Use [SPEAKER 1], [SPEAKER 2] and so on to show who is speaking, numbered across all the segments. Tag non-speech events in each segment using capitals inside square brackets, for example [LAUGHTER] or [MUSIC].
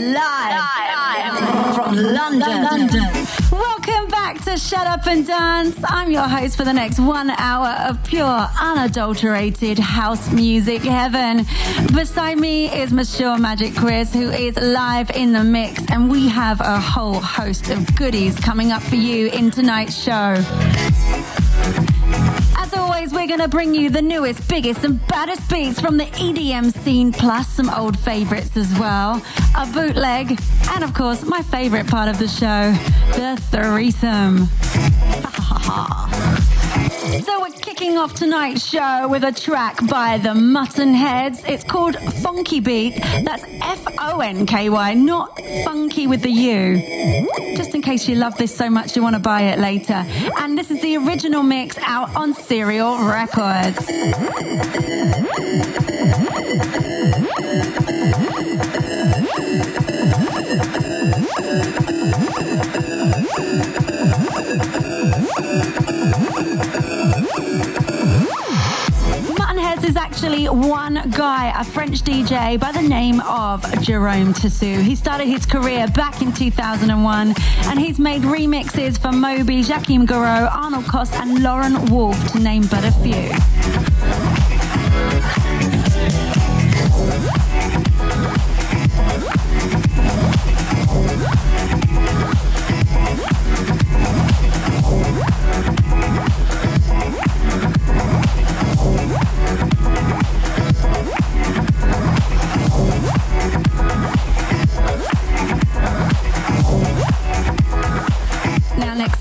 [SPEAKER 1] Live, from London. London. Shut Up and Dance. I'm your host for the next one hour of pure, unadulterated house music heaven. Beside me is Monsieur Magic Chris, who is live in the mix, and we have a whole host of goodies coming up for you in tonight's show we're going to bring you the newest, biggest, and baddest beats from the EDM scene, plus some old favorites as well, a bootleg, and of course, my favorite part of the show, the threesome. [LAUGHS] So kicking off tonight's show with a track by the Muttonheads. It's called Funky Beat. That's F-O-N-K-Y, not funky with the U. Just in case you love this so much you want to buy it later. And this is the original mix out on Serial Records. Actually one guy, a French DJ by the name of Jerome Tassou. He started his career back in 2001 and he's made remixes for Moby, Joachim Garraud, Arno Cost, and Laurent Wolf, to name but a few.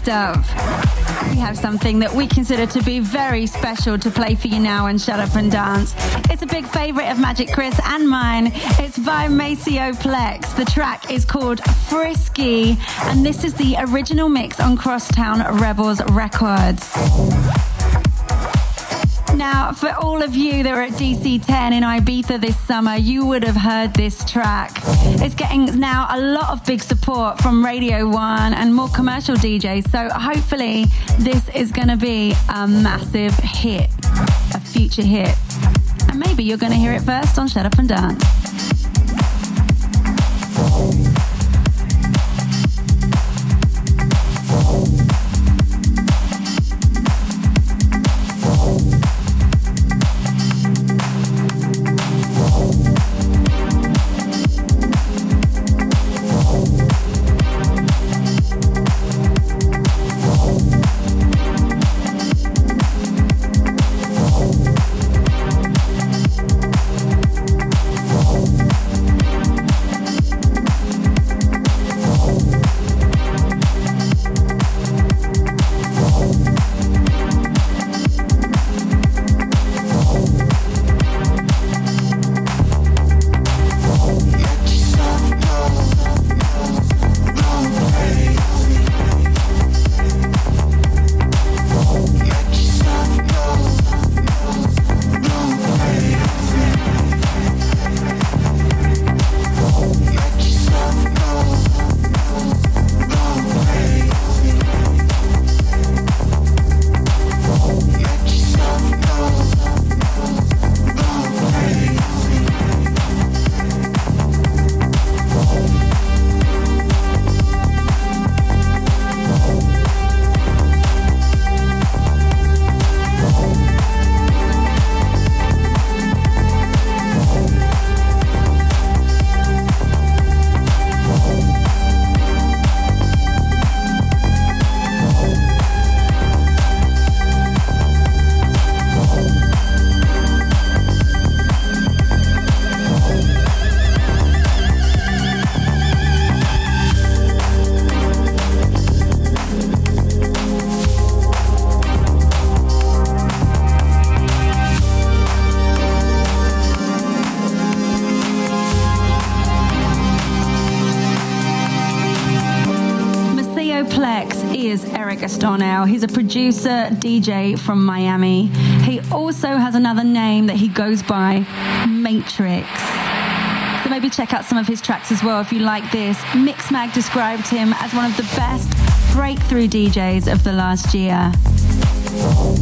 [SPEAKER 1] We have something that we consider to be very special to play for you now and Shut Up and Dance. It's a big favourite of Magic Chris and mine. It's by Maceo Plex. The track is called Frisky, and this is the original mix on Crosstown Rebels Records. Now, for all of you that were at DC 10 in Ibiza this summer, you would have heard this track. It's getting now a lot of big support from Radio 1 and more commercial DJs. So hopefully, this is going to be a massive hit, a future hit. And maybe you're going to hear it first on Shut Up and Dance. Producer, DJ from Miami. He also has another name that he goes by Maetrik. So maybe check out some of his tracks as well if you like this. Mixmag described him as one of the best breakthrough DJs of the last year.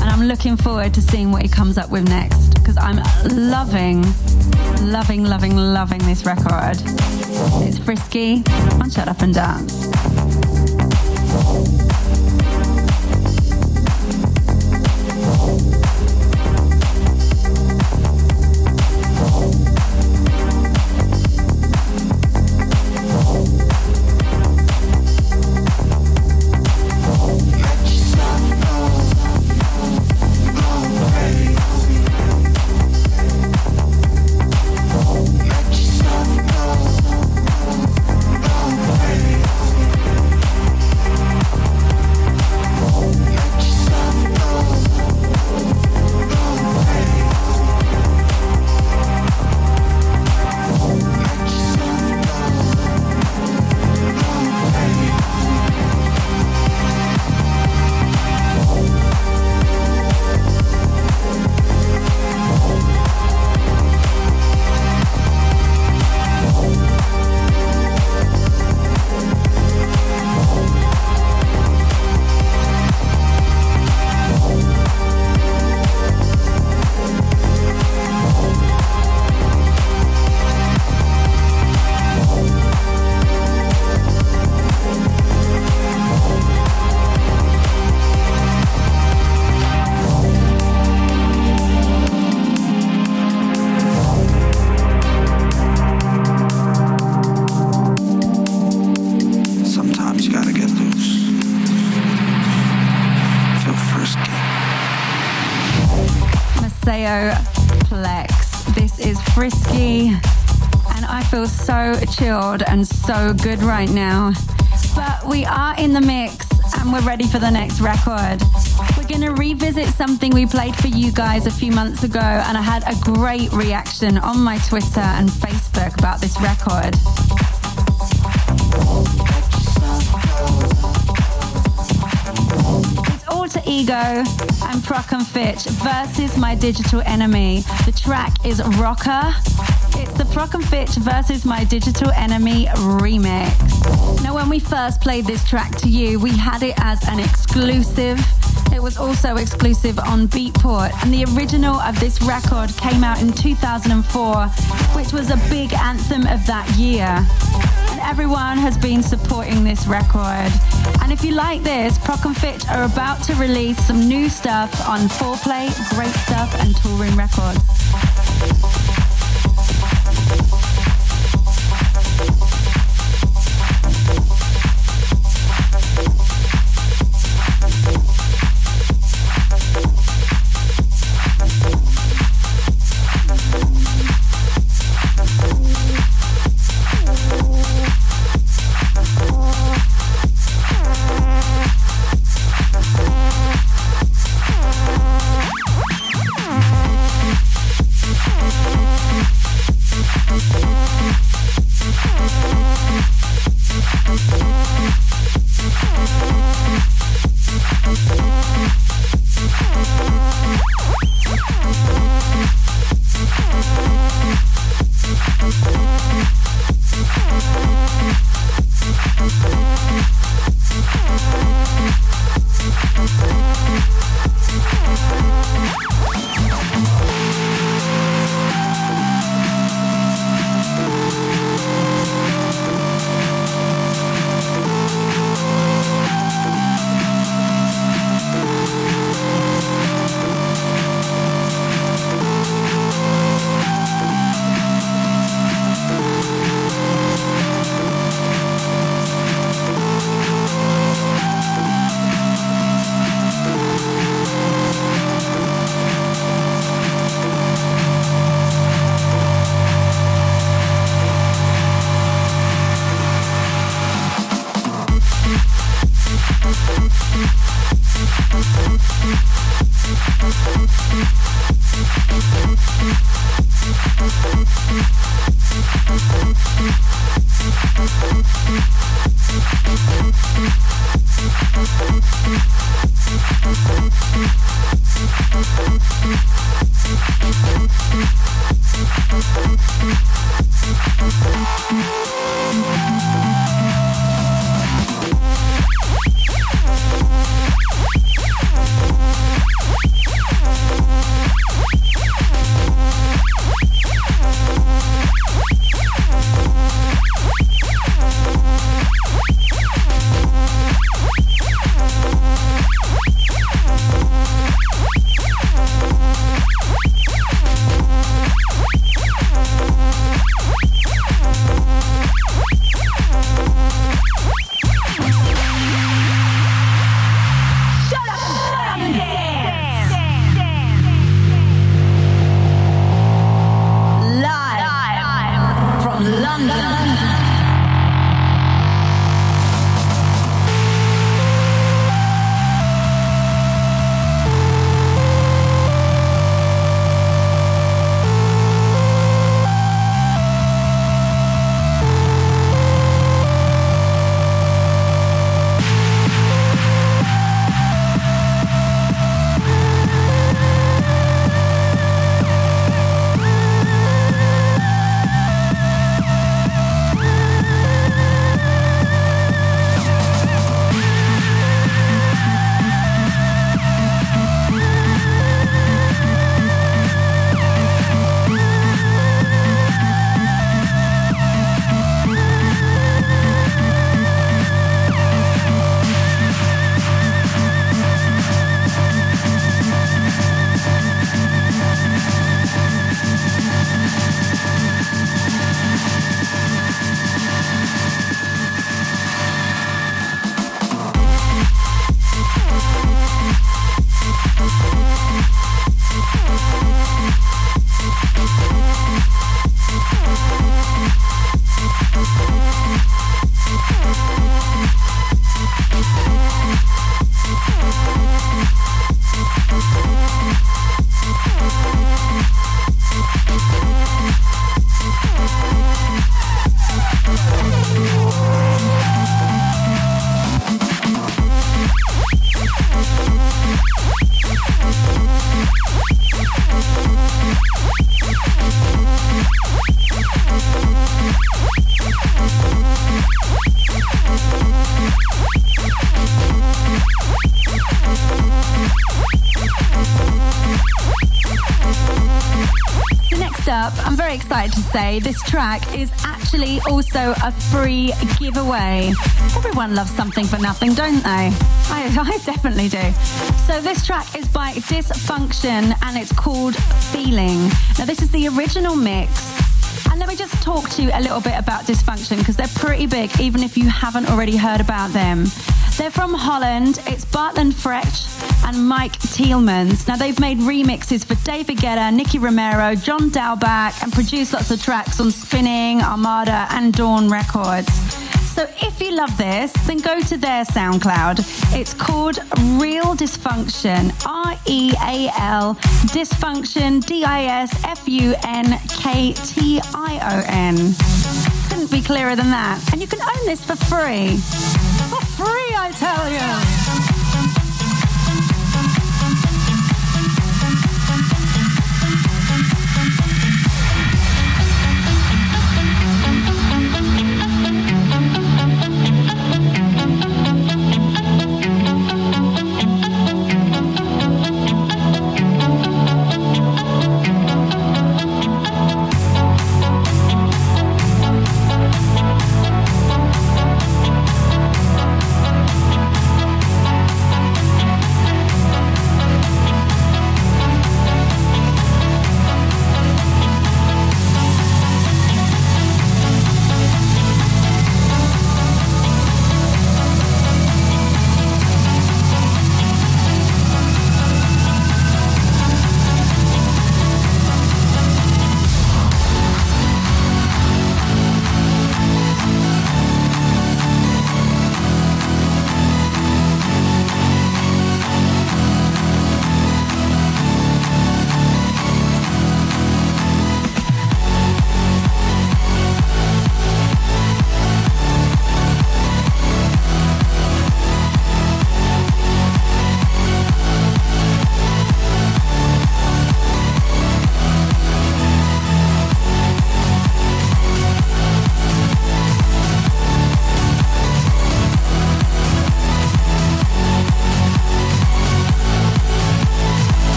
[SPEAKER 1] And I'm looking forward to seeing what he comes up with next because I'm loving, loving, loving, loving this record. It's frisky on Shut Up and Dance. Good right now. But we are in the mix and we're ready for the next record. We're going to revisit something we played for you guys a few months ago, and I had a great reaction on my Twitter and Facebook about this record. It's Alter Ego and Prok and Fitch versus My Digital Enemy. The track is Rocker and Fitch versus My Digital Enemy remix. Now, when we first played this track to you, we had it as an exclusive. It was also exclusive on Beatport, and the original of this record came out in 2004, which was a big anthem of that year. And everyone has been supporting this record. And if you like this, Prok and Fitch are about to release some new stuff on Foreplay, Great Stuff, and Toolroom Records. This track is actually also a free giveaway. Everyone loves something for nothing, don't they? I, [LAUGHS] I definitely do. So this track is by Disfunktion and it's called Feeling. Now this is the original mix. And let me just talk to you a little bit about Disfunktion because they're pretty big, even if you haven't already heard about them. They're from Holland. It's Bartland Frech and Mike Teelmans. Now, they've made remixes for David Guetta, Nicky Romero, John Dahlback, and produced lots of tracks on Spinnin', Armada, and Doorn Records. So if you love this, then go to their SoundCloud. It's called Real Disfunktion. R E A L Disfunktion D I S F U N K T I O N. Couldn't be clearer than that. And you can own this for free. For free, I tell you.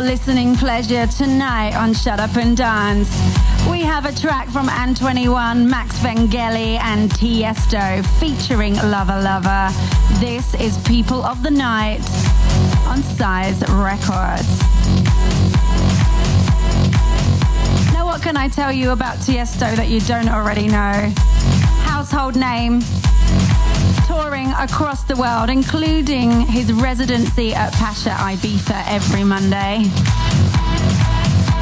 [SPEAKER 1] Your listening pleasure tonight on Shut Up and Dance. We have a track from An21, Max Vangeli, and Tiesto featuring Lover Lover. This is People of the Night on Size Records. Now, what can I tell you about Tiesto that you don't already know? Household name, touring across the world, including his residency at Pacha Ibiza every Monday.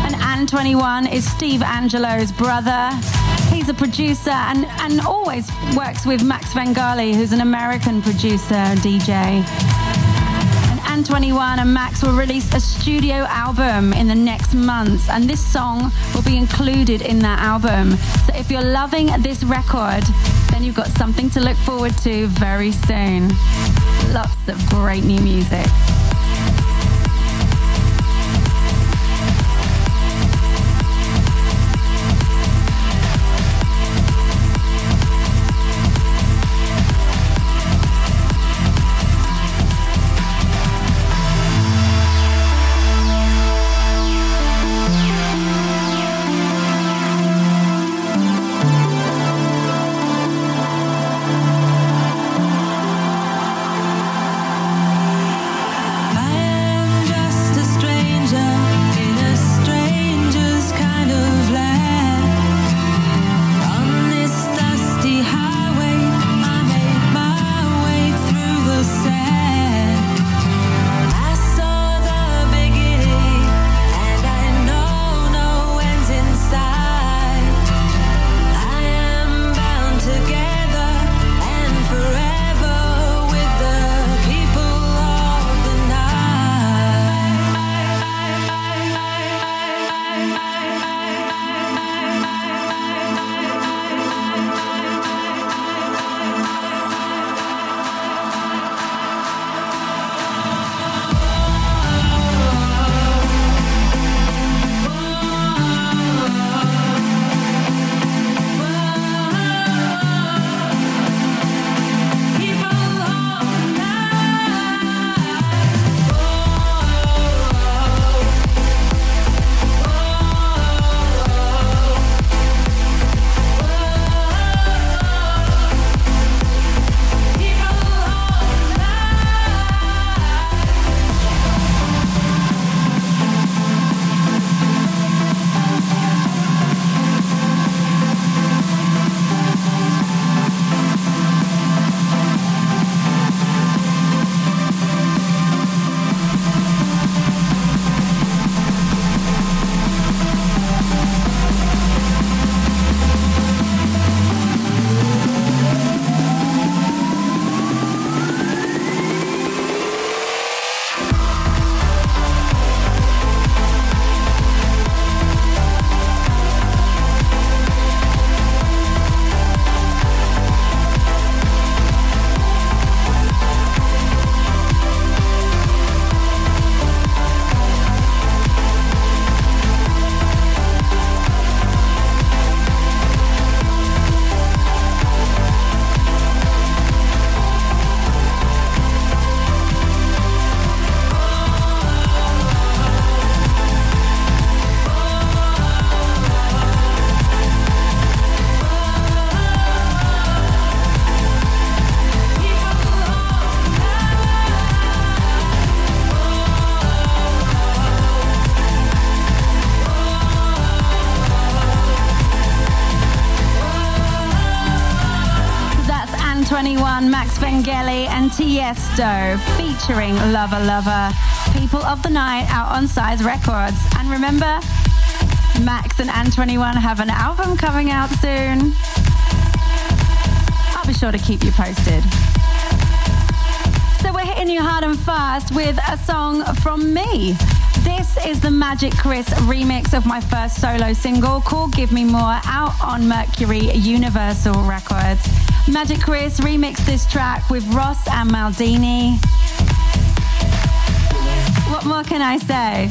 [SPEAKER 1] And An21 is Steve Angello's brother. He's a producer and, and always works with Max Vangeli, who's an American producer DJ. And An21 and Max will release a studio album in the next months, and this song will be included in that album. So if you're loving this record, then you've got something to look forward to very soon. Lots of great new music. Tiesto featuring Lover Lover. People of the Night out on Size Records. And remember, Max and An21 have an album coming out soon. I'll be sure to keep you posted. So we're hitting you hard and fast with a song from me. This is the Magic Chris remix of my first solo single called Give Me More out on Mercury Universal Records. Magic Chris remixed this track with Ross and Maldini. What more can I say?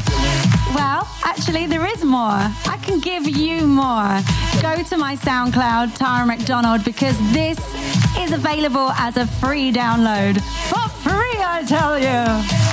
[SPEAKER 1] Well, actually, there is more. I can give you more. Go to my SoundCloud, Tara McDonald, because this is available as a free download. For free, I tell you.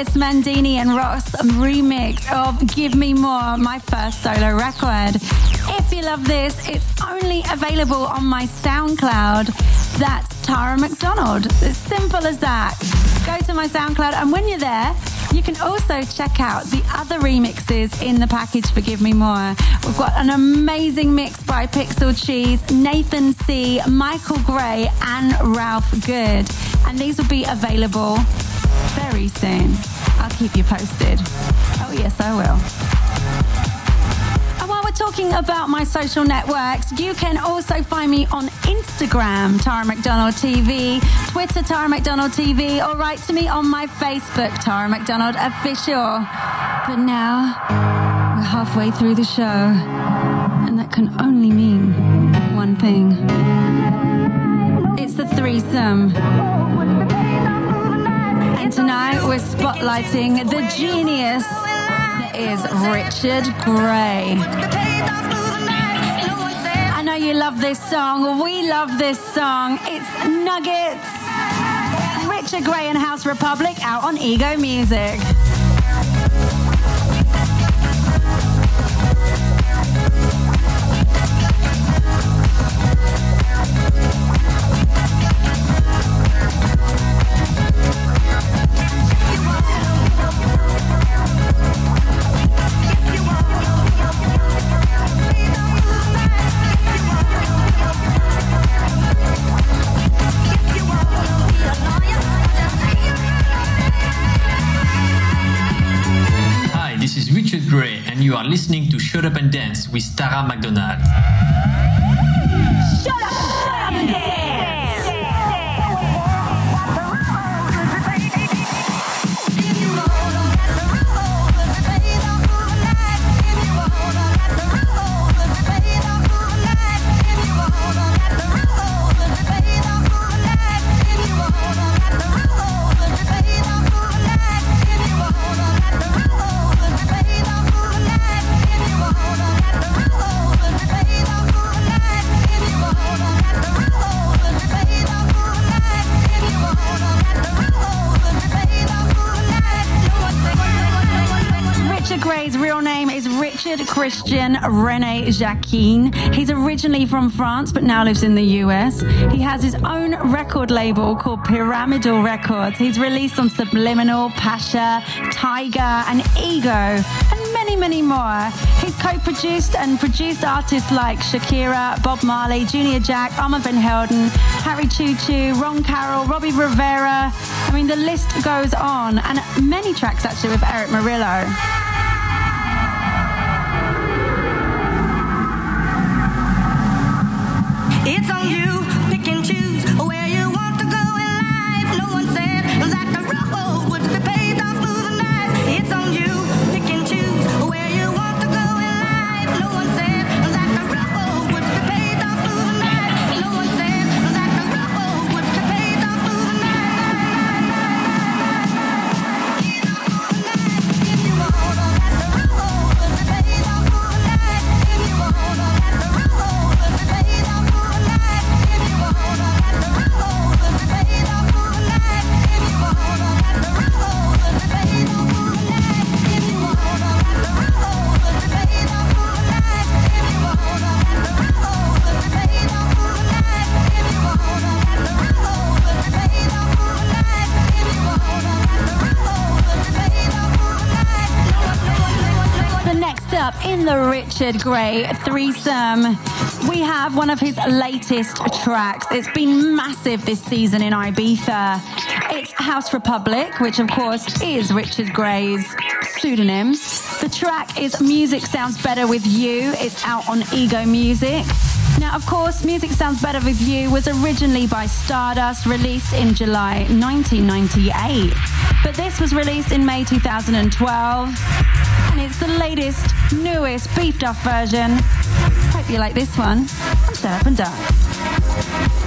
[SPEAKER 1] Chris, Mandini, and Ross remix of Give Me More, my first solo record. If you love this, it's only available on my SoundCloud. That's Tara McDonald. It's simple as that. Go to my SoundCloud, and when you're there, you can also check out the other remixes in the package for Give Me More. We've got an amazing mix by Pixel Cheese, Nathan C, Michael Gray, and Ralph Good. And these will be available very soon. I'll keep you posted. Oh, yes, I will And while we're talking about my social networks, you can also find me on Instagram, Tara McDonald TV, Twitter, Tara McDonald TV, or write to me on my Facebook, Tara McDonald Official. But now, we're halfway through the show, and that can only mean one thing. It's the threesome. And tonight we're spotlighting the genius that is Richard Gray I know you love this song. We love this song. It's Nuggets. Richard Gray and House Republic out on Ego Music.
[SPEAKER 2] Listening to Shut Up and Dance with Tara McDonald.
[SPEAKER 1] Shut up! And dance! Rene Jacquin. He's originally from France but now lives in the US. He has his own record label called Pyramidal Records. He's released on Subliminal, Pacha, Tiger, and Ego, and many, many more. He's co produced and produced artists like Shakira, Bob Marley, Junior Jack, Armand Van Helden, Harry Choo Choo, Ron Carroll, Robbie Rivera. I mean, the list goes on, and many tracks actually with Erick Morillo. Up in the Richard Grey threesome, we have one of his latest tracks. It's been massive this season in Ibiza. It's House Republic, which of course is Richard Grey's pseudonym. The track is Music Sounds Better With You. It's out on Ego Music. Now, of course, Music Sounds Better With You was originally by Stardust, released in July 1998. But this was released in May 2012 and it's the latest, newest beefed up version. Hope you like this one. I'm Shut Up and Dance.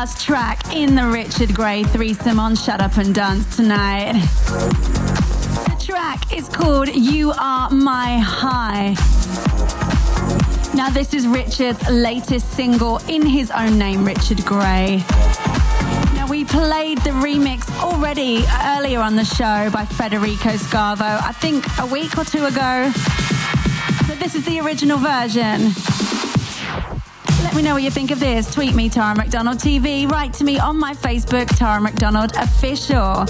[SPEAKER 1] Last track in the Richard Grey threesome on Shut Up and Dance tonight. The track is called You Are My High. Now, this is Richard's latest single in his own name, Richard Grey. Now, we played the remix already earlier on the show by Federico Scavo, I think a week or two ago. But this is the original version. Let me know what you think of this. Tweet me, Tara McDonald TV. Write to me on my Facebook, Tara McDonald Official.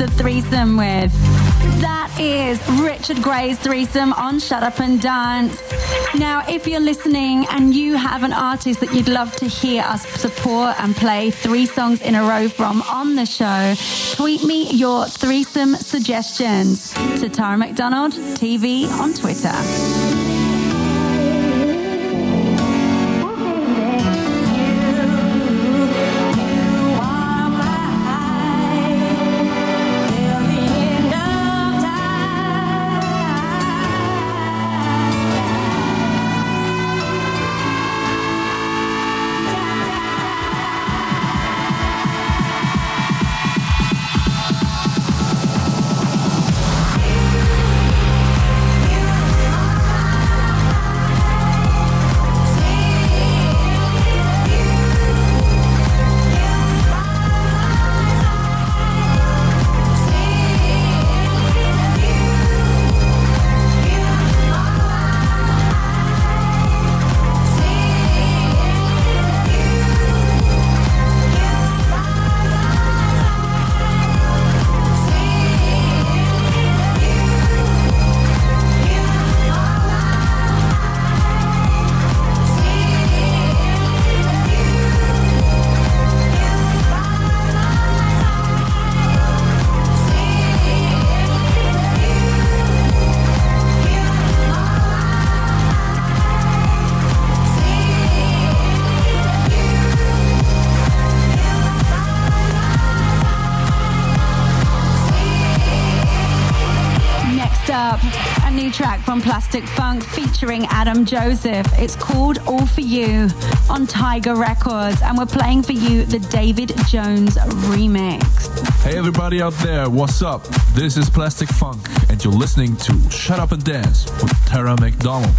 [SPEAKER 1] The threesome with. That is Richard Grey's threesome on Shut Up and Dance. Now, if you're listening and you have an artist that you'd love to hear us support and play three songs in a row from on the show, tweet me your threesome suggestions to Tara McDonald TV on Twitter.
[SPEAKER 3] Featuring Adam Joseph. It's called All For You on Tiger Records, and we're playing for you the David Jones remix.
[SPEAKER 4] Hey, everybody out there, what's up? This is Plastic Funk, and you're listening to Shut Up and Dance with Tara McDonald.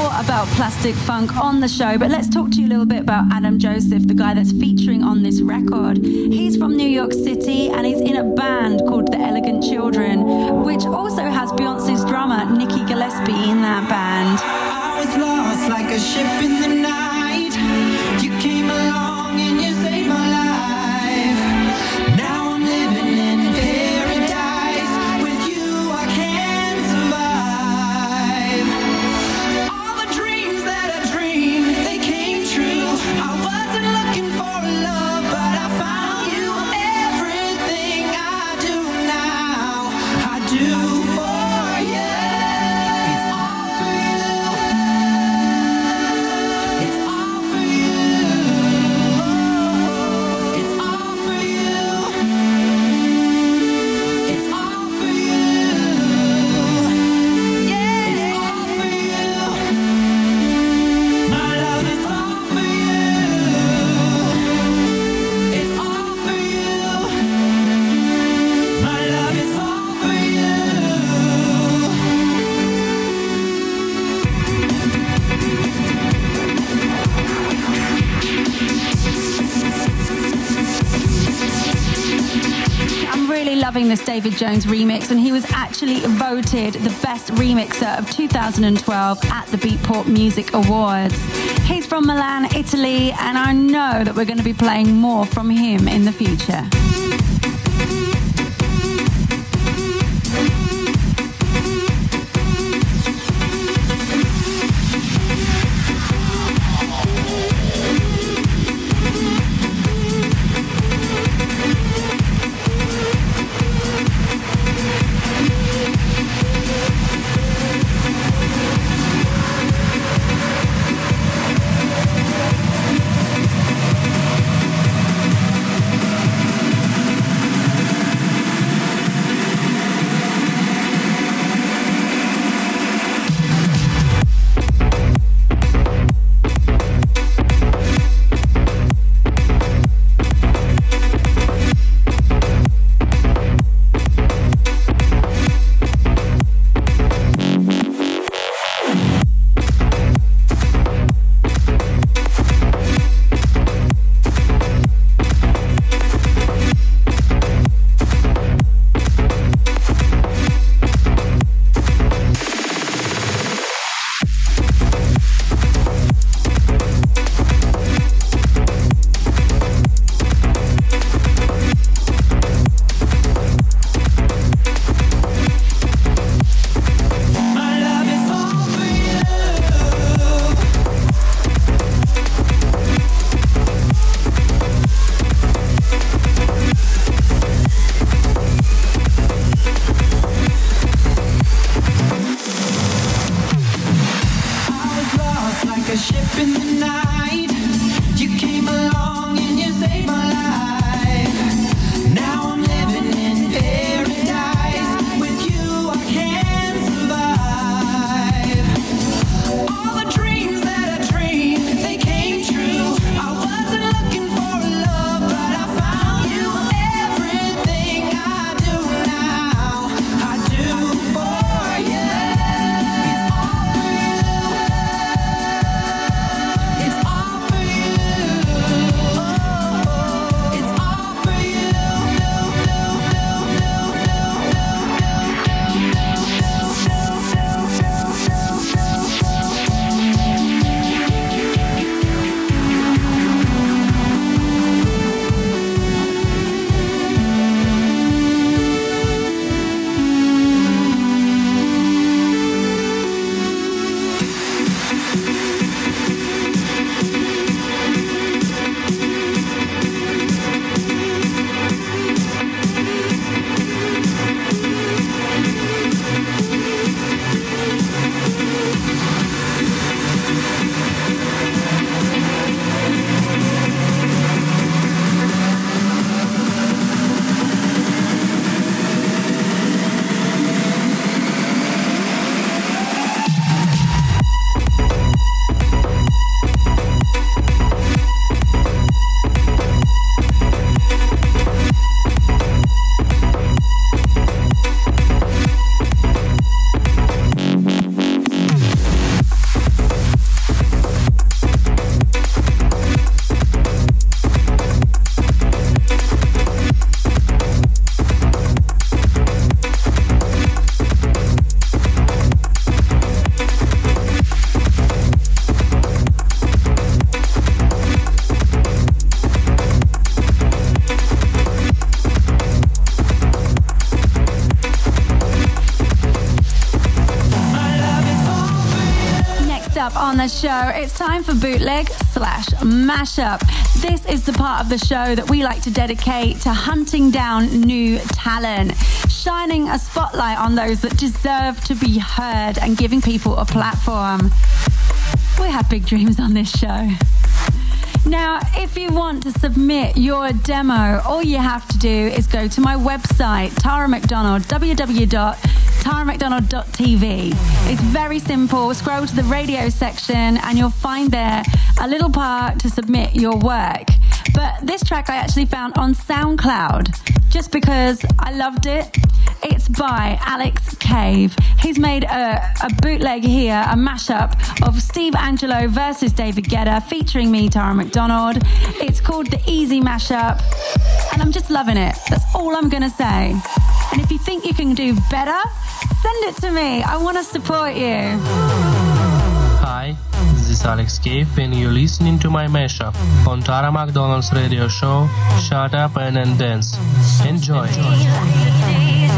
[SPEAKER 3] Before about Plastic Funk on the show, but let's talk to you a little bit about Adam Joseph, the guy that's featuring on this record. He's from New York City and he's in a band called The Elegant Children, which also has Beyonce's drummer, Nikki Glaspie, in that band. Jones remix, and he was actually voted the best remixer of 2012 at the Beatport Music Awards. He's from Milan, Italy, and I know that we're going to be playing more from him in the future.
[SPEAKER 1] The show, it's time for bootleg slash mashup. This is the part of the show that we like to dedicate to hunting down new talent, shining a spotlight on those that deserve to be heard, and giving people a platform. We have big dreams on this show. Now, if you want to submit your demo, all you have to do is go to my website, Tara McDonald, www.taramcdonald.tv. It's very simple. Scroll to the radio section and you'll find there a little part to submit your work. But this track I actually found on SoundCloud just because I loved it. It's by Alex Cave. He's made a, a bootleg here, a mashup of Steve Angello versus David Guetta featuring me, Tara McDonald. It's called the Easy Mashup, and I'm just loving it. That's all I'm gonna say. And if you think you can do better, send it to me. I wanna support you.
[SPEAKER 5] Hi, is Alex Cave, and you're listening to my mashup on Tara McDonald's radio show, Shut Up and, and Dance. Enjoy.
[SPEAKER 6] Can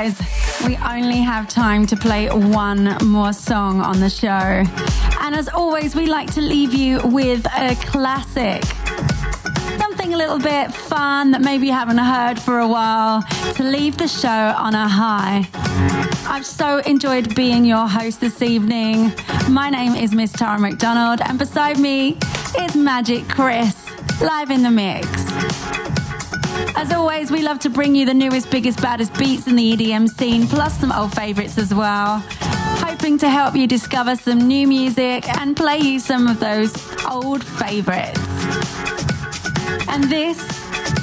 [SPEAKER 1] guys, we only have time to play one more song on the show. And as always, we like to leave you with a classic. Something a little bit fun that maybe you haven't heard for a while to leave the show on a high. I've so enjoyed being your host this evening. My name is Miss Tara McDonald, and beside me is Magic Chris, live in the mix. As always, we love to bring you the newest, biggest, baddest beats in the EDM scene, plus some old favorites as well. Hoping to help you discover some new music and play you some of those old favorites. And this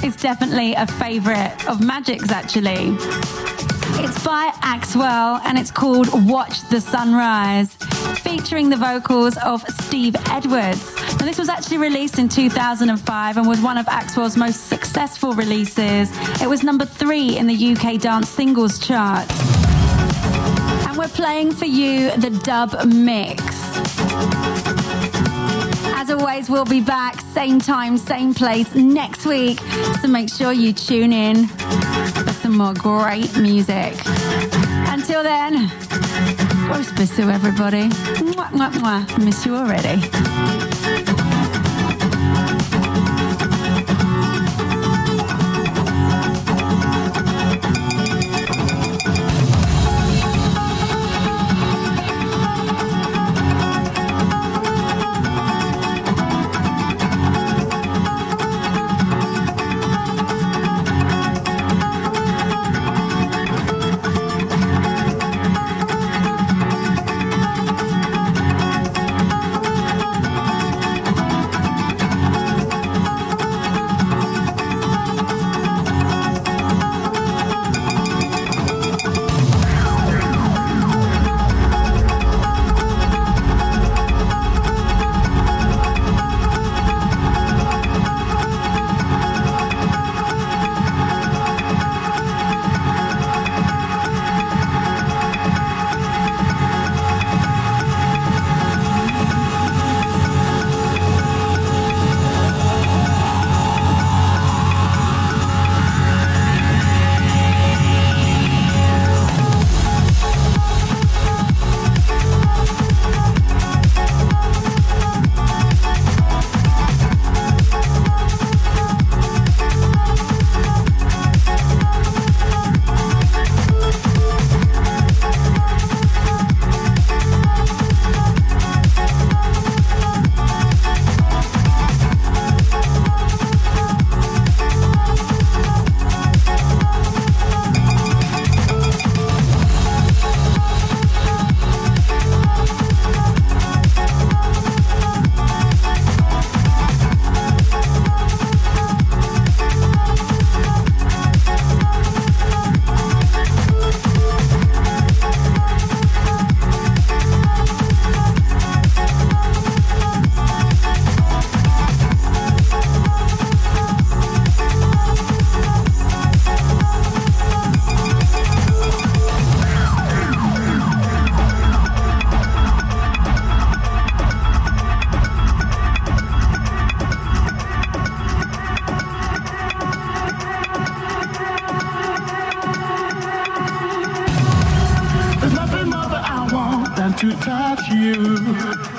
[SPEAKER 1] is definitely a favorite of Magic's, actually. It's by Axwell and it's called Watch the Sunrise. Featuring the vocals of Steve Edwards. This was actually released in 2005 and was one of Axwell's most successful releases. It was number three in the UK dance singles chart. And we're playing for you the dub mix. As always, we'll be back same time, same place next week. So make sure you tune in for some more great music. Until then, Gros bisous, everybody. Mwah, mwah, mwah. Miss you already.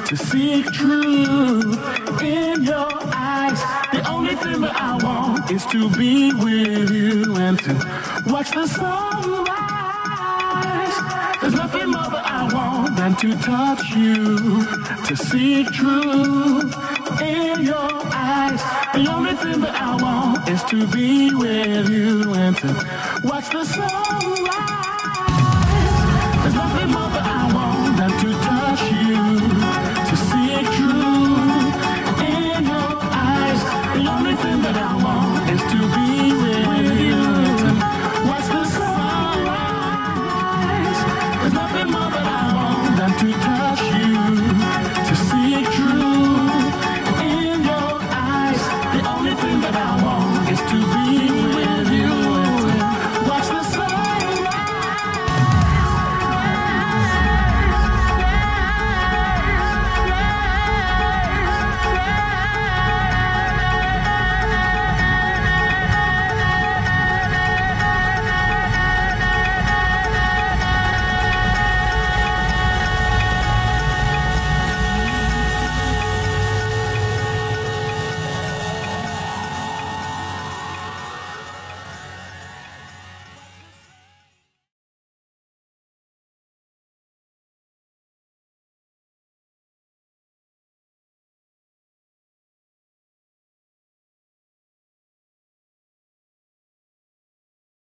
[SPEAKER 7] To seek truth in your eyes. The only thing that I want is to be with you and to watch the sunrise. There's nothing more that I want than to touch you, to seek truth in your eyes. The only thing that I want is to be with you and to watch the sunrise.